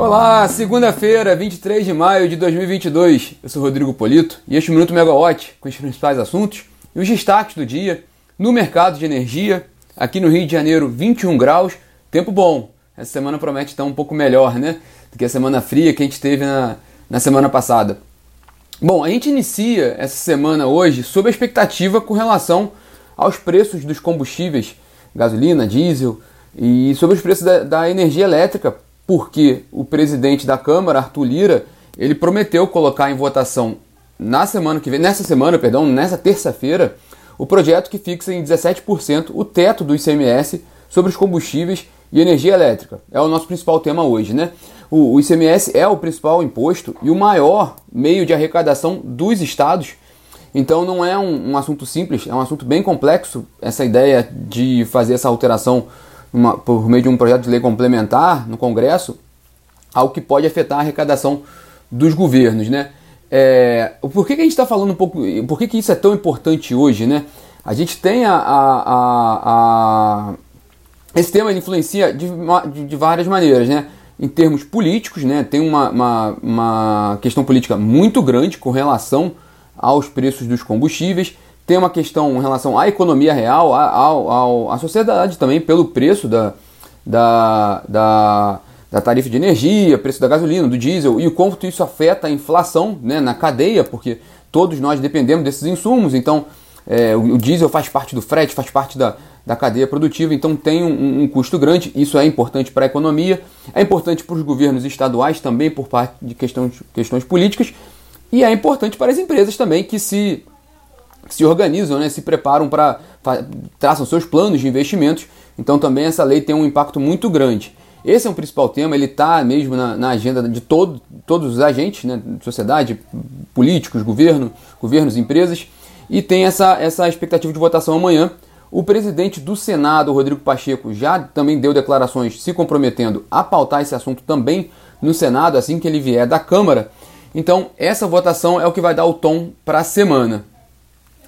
Olá, segunda-feira, 23 de maio de 2022. Eu sou Rodrigo Polito e este é o Minuto Megawatt com os principais assuntos e os destaques do dia no mercado de energia. Aqui no Rio de Janeiro, 21 graus, tempo bom. Essa semana promete estar um pouco melhor, né? Do que a semana fria que a gente teve na, na semana passada. Bom, a gente inicia essa semana hoje sob a expectativa com relação aos preços dos combustíveis, gasolina, diesel e sobre os preços da, da energia elétrica porque o presidente da Câmara, Arthur Lira, ele prometeu colocar em votação na semana que vem, nessa semana, perdão, nessa terça-feira, o projeto que fixa em 17% o teto do ICMS sobre os combustíveis e energia elétrica. É o nosso principal tema hoje, né? O, o ICMS é o principal imposto e o maior meio de arrecadação dos estados. Então não é um, um assunto simples, é um assunto bem complexo essa ideia de fazer essa alteração uma, por meio de um projeto de lei complementar no Congresso, algo que pode afetar a arrecadação dos governos, né? É, por que, que a gente está falando um pouco, por que, que isso é tão importante hoje, né? A gente tem a, a, a, esse tema influencia de, de, de, várias maneiras, né? Em termos políticos, né? Tem uma, uma, uma questão política muito grande com relação aos preços dos combustíveis tem uma questão em relação à economia real, à, à, sociedade também, pelo preço da, da, da, da, tarifa de energia, preço da gasolina, do diesel e o quanto isso afeta a inflação né, na cadeia, porque todos nós dependemos desses insumos, então é, o, o, diesel faz parte do frete, faz parte da, da cadeia produtiva, então tem um, um custo grande, isso é importante para a economia, é importante para os governos estaduais também por parte de questões, questões políticas, e é importante para as empresas também que se se organizam, né, se preparam para traçam seus planos de investimentos. Então também essa lei tem um impacto muito grande. Esse é um principal tema, ele está mesmo na, na, agenda de todo, todos os agentes, né, sociedade, políticos, governo, governos, empresas, e tem essa, essa expectativa de votação amanhã. O presidente do Senado, Rodrigo Pacheco, já também deu declarações se comprometendo a pautar esse assunto também no Senado, assim que ele vier da Câmara. Então, essa votação é o que vai dar o tom para a semana.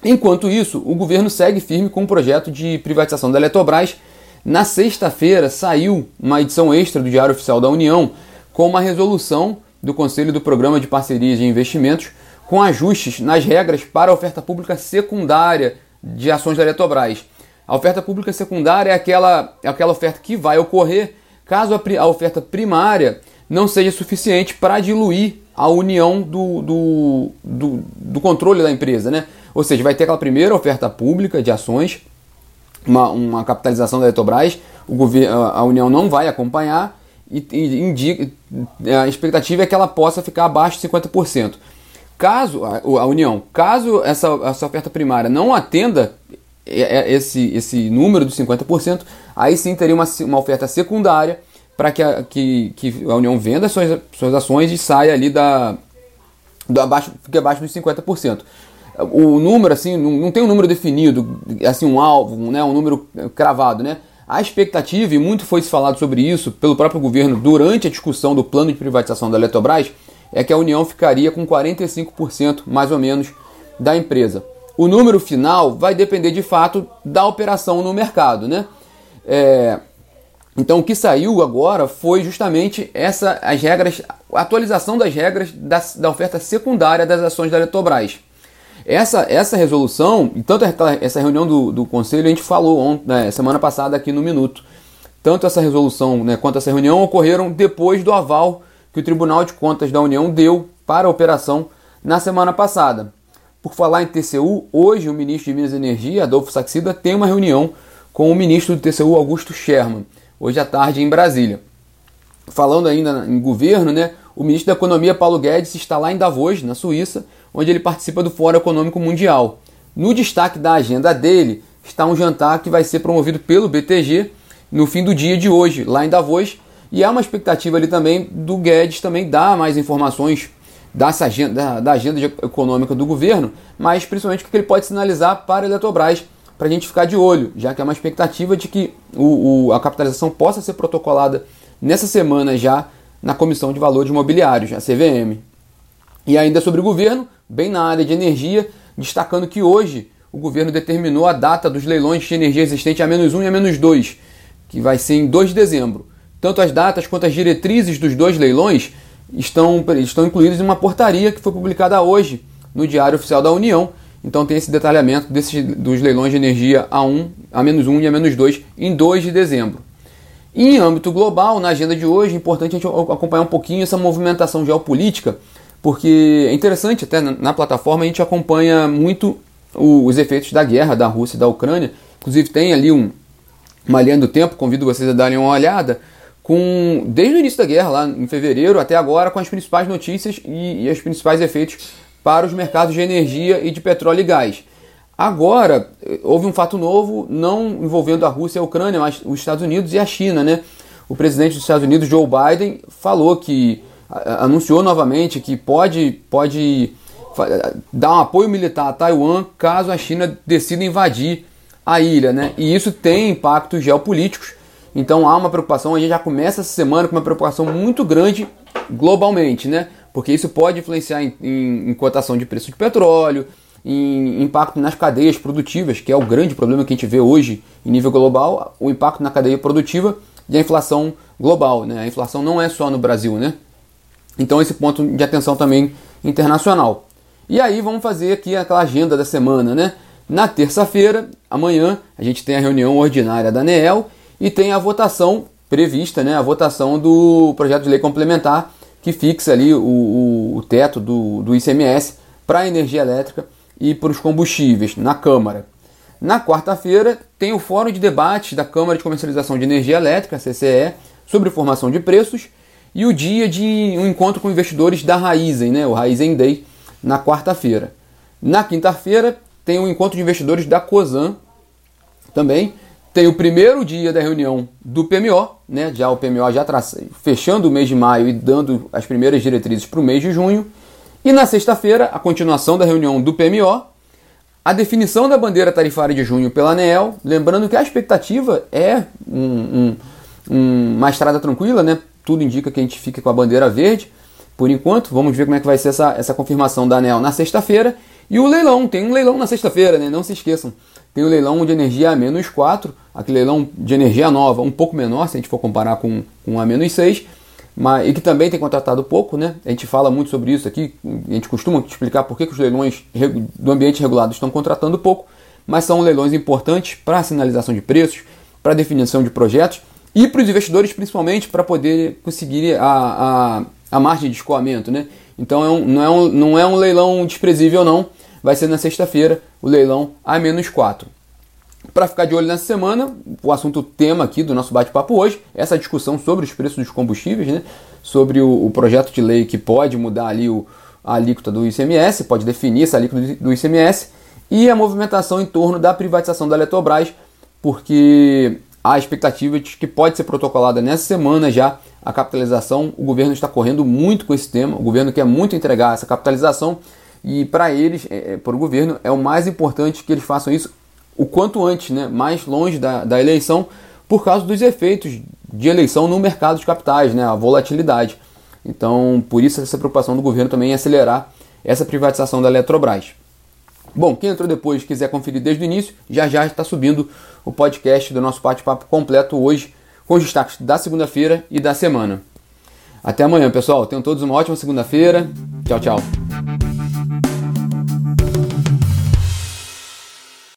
Enquanto isso, o governo segue firme com o projeto de privatização da Eletrobras. Na sexta-feira saiu uma edição extra do Diário Oficial da União com uma resolução do Conselho do Programa de Parcerias e Investimentos com ajustes nas regras para a oferta pública secundária de ações da Eletrobras. A oferta pública secundária é aquela, é aquela oferta que vai ocorrer caso a, a oferta primária não seja suficiente para diluir a união do, do, do, do controle da empresa, né? Ou seja, vai ter aquela primeira oferta pública de ações, uma, uma capitalização da Eletrobras, o governo, a União não vai acompanhar e, e indica, a expectativa é que ela possa ficar abaixo de 50%. Caso a, a União, caso essa, essa oferta primária não atenda esse, esse número dos 50%, aí sim teria uma, uma oferta secundária para que a, que, que a União venda suas, suas ações e saia ali da, do abaixo, fique abaixo dos 50% o número, assim, não, tem um número definido, assim, um alvo, né, um número cravado, né? A expectativa, e muito foi falado sobre isso pelo próprio governo durante a discussão do plano de privatização da Eletrobras, é que a União ficaria com 45% mais ou menos da empresa. O número final vai depender de fato da operação no mercado, né? É, então o que saiu agora foi justamente essa as regras, a atualização das regras da, da oferta secundária das ações da Eletrobras. Essa, essa resolução, e tanto essa reunião do, do Conselho, a gente falou ontem, né, semana passada aqui no Minuto. Tanto essa resolução né, quanto essa reunião ocorreram depois do aval que o Tribunal de Contas da União deu para a operação na semana passada. Por falar em TCU, hoje o ministro de Minas e Energia, Adolfo Saxida, tem uma reunião com o ministro do TCU, Augusto Sherman, hoje à tarde em Brasília. Falando ainda em governo, né, o ministro da Economia, Paulo Guedes, está lá em Davos, na Suíça, onde ele participa do Fórum Econômico Mundial. No destaque da agenda dele está um jantar que vai ser promovido pelo BTG no fim do dia de hoje, lá em Davos, e há uma expectativa ali também do Guedes também dar mais informações dessa agenda, da, da agenda econômica do governo, mas principalmente o que ele pode sinalizar para a Eletrobras, para a gente ficar de olho, já que é uma expectativa de que o, o, a capitalização possa ser protocolada nessa semana já na Comissão de Valores Imobiliários, a CVM. E ainda sobre o governo, bem na área de energia, destacando que hoje o governo determinou a data dos leilões de energia existente a menos 1 e a menos 2, que vai ser em 2 de dezembro. tanto as datas quanto as diretrizes dos dois leilões estão, estão incluídos em uma portaria que foi publicada hoje no Diário Oficial da União. Então tem esse detalhamento desses, dos leilões de energia A1, A-1 e A-2 em 2 de dezembro. Em âmbito global, na agenda de hoje, é importante a gente acompanhar um pouquinho essa movimentação geopolítica, porque é interessante, até na plataforma a gente acompanha muito os efeitos da guerra da Rússia e da Ucrânia. Inclusive tem ali um, uma linha do tempo, convido vocês a darem uma olhada, com desde o início da guerra, lá em fevereiro, até agora, com as principais notícias e, e os principais efeitos para os mercados de energia e de petróleo e gás. Agora, houve um fato novo, não envolvendo a Rússia e a Ucrânia, mas os Estados Unidos e a China, né? O presidente dos Estados Unidos, Joe Biden, falou que anunciou novamente que pode, pode dar um apoio militar a Taiwan caso a China decida invadir a ilha, né? E isso tem impactos geopolíticos. Então há uma preocupação, a gente já começa essa semana com uma preocupação muito grande globalmente, né? Porque isso pode influenciar em, em, em cotação de preço de petróleo, em impacto nas cadeias produtivas, que é o grande problema que a gente vê hoje em nível global, o impacto na cadeia produtiva e a inflação global, né? A inflação não é só no Brasil, né? Então esse ponto de atenção também internacional. E aí vamos fazer aqui aquela agenda da semana, né? Na terça-feira, amanhã, a gente tem a reunião ordinária da ANEEL e tem a votação prevista, né? A votação do projeto de lei complementar que fixa ali o, o, o teto do, do ICMS para a energia elétrica e para os combustíveis na Câmara. Na quarta-feira tem o Fórum de Debate da Câmara de Comercialização de Energia Elétrica, CCE, sobre formação de preços e o dia de um encontro com investidores da Raizen, né, o Raizen Day, na quarta-feira. Na quinta-feira tem o encontro de investidores da COSAN também. Tem o primeiro dia da reunião do PMO, né? Já o PMO já fechando o mês de maio e dando as primeiras diretrizes para o mês de junho. E na sexta-feira, a continuação da reunião do PMO, a definição da bandeira tarifária de junho pela ANEEL, lembrando que a expectativa é um, um, uma estrada tranquila, né? Tudo indica que a gente fique com a bandeira verde por enquanto. Vamos ver como é que vai ser essa, essa confirmação da ANEL na sexta-feira. E o leilão, tem um leilão na sexta-feira, né? Não se esqueçam. Tem o leilão de energia a menos 4, aquele leilão de energia nova, um pouco menor, se a gente for comparar com, com a menos 6, mas, e que também tem contratado pouco, né? A gente fala muito sobre isso aqui, a gente costuma explicar por que, que os leilões do ambiente regulado estão contratando pouco, mas são leilões importantes para a sinalização de preços, para a definição de projetos e para os investidores, principalmente, para poder conseguir a, a a margem de escoamento, né? Então é um, não, é um, não é um leilão desprezível não, vai ser na sexta-feira o leilão a menos 4. Para ficar de olho nessa semana, o assunto tema aqui do nosso bate-papo hoje, essa discussão sobre os preços dos combustíveis, né? sobre o, o projeto de lei que pode mudar ali o, a alíquota do ICMS, pode definir essa alíquota do ICMS, e a movimentação em torno da privatização da Eletrobras, porque há expectativa de que pode ser protocolada nessa semana já a capitalização. O governo está correndo muito com esse tema, o governo quer muito entregar essa capitalização e para eles, é, é para o governo, é o mais importante que eles façam isso o quanto antes, né, mais longe da, da eleição, por causa dos efeitos de eleição no mercado de capitais, né, a volatilidade. Então, por isso essa preocupação do governo também em acelerar essa privatização da Eletrobras. Bom, quem entrou depois quiser conferir desde o início, já já está subindo o podcast do nosso bate-papo completo hoje com os destaques da segunda-feira e da semana. Até amanhã, pessoal. Tenham todos uma ótima segunda-feira. Tchau, tchau.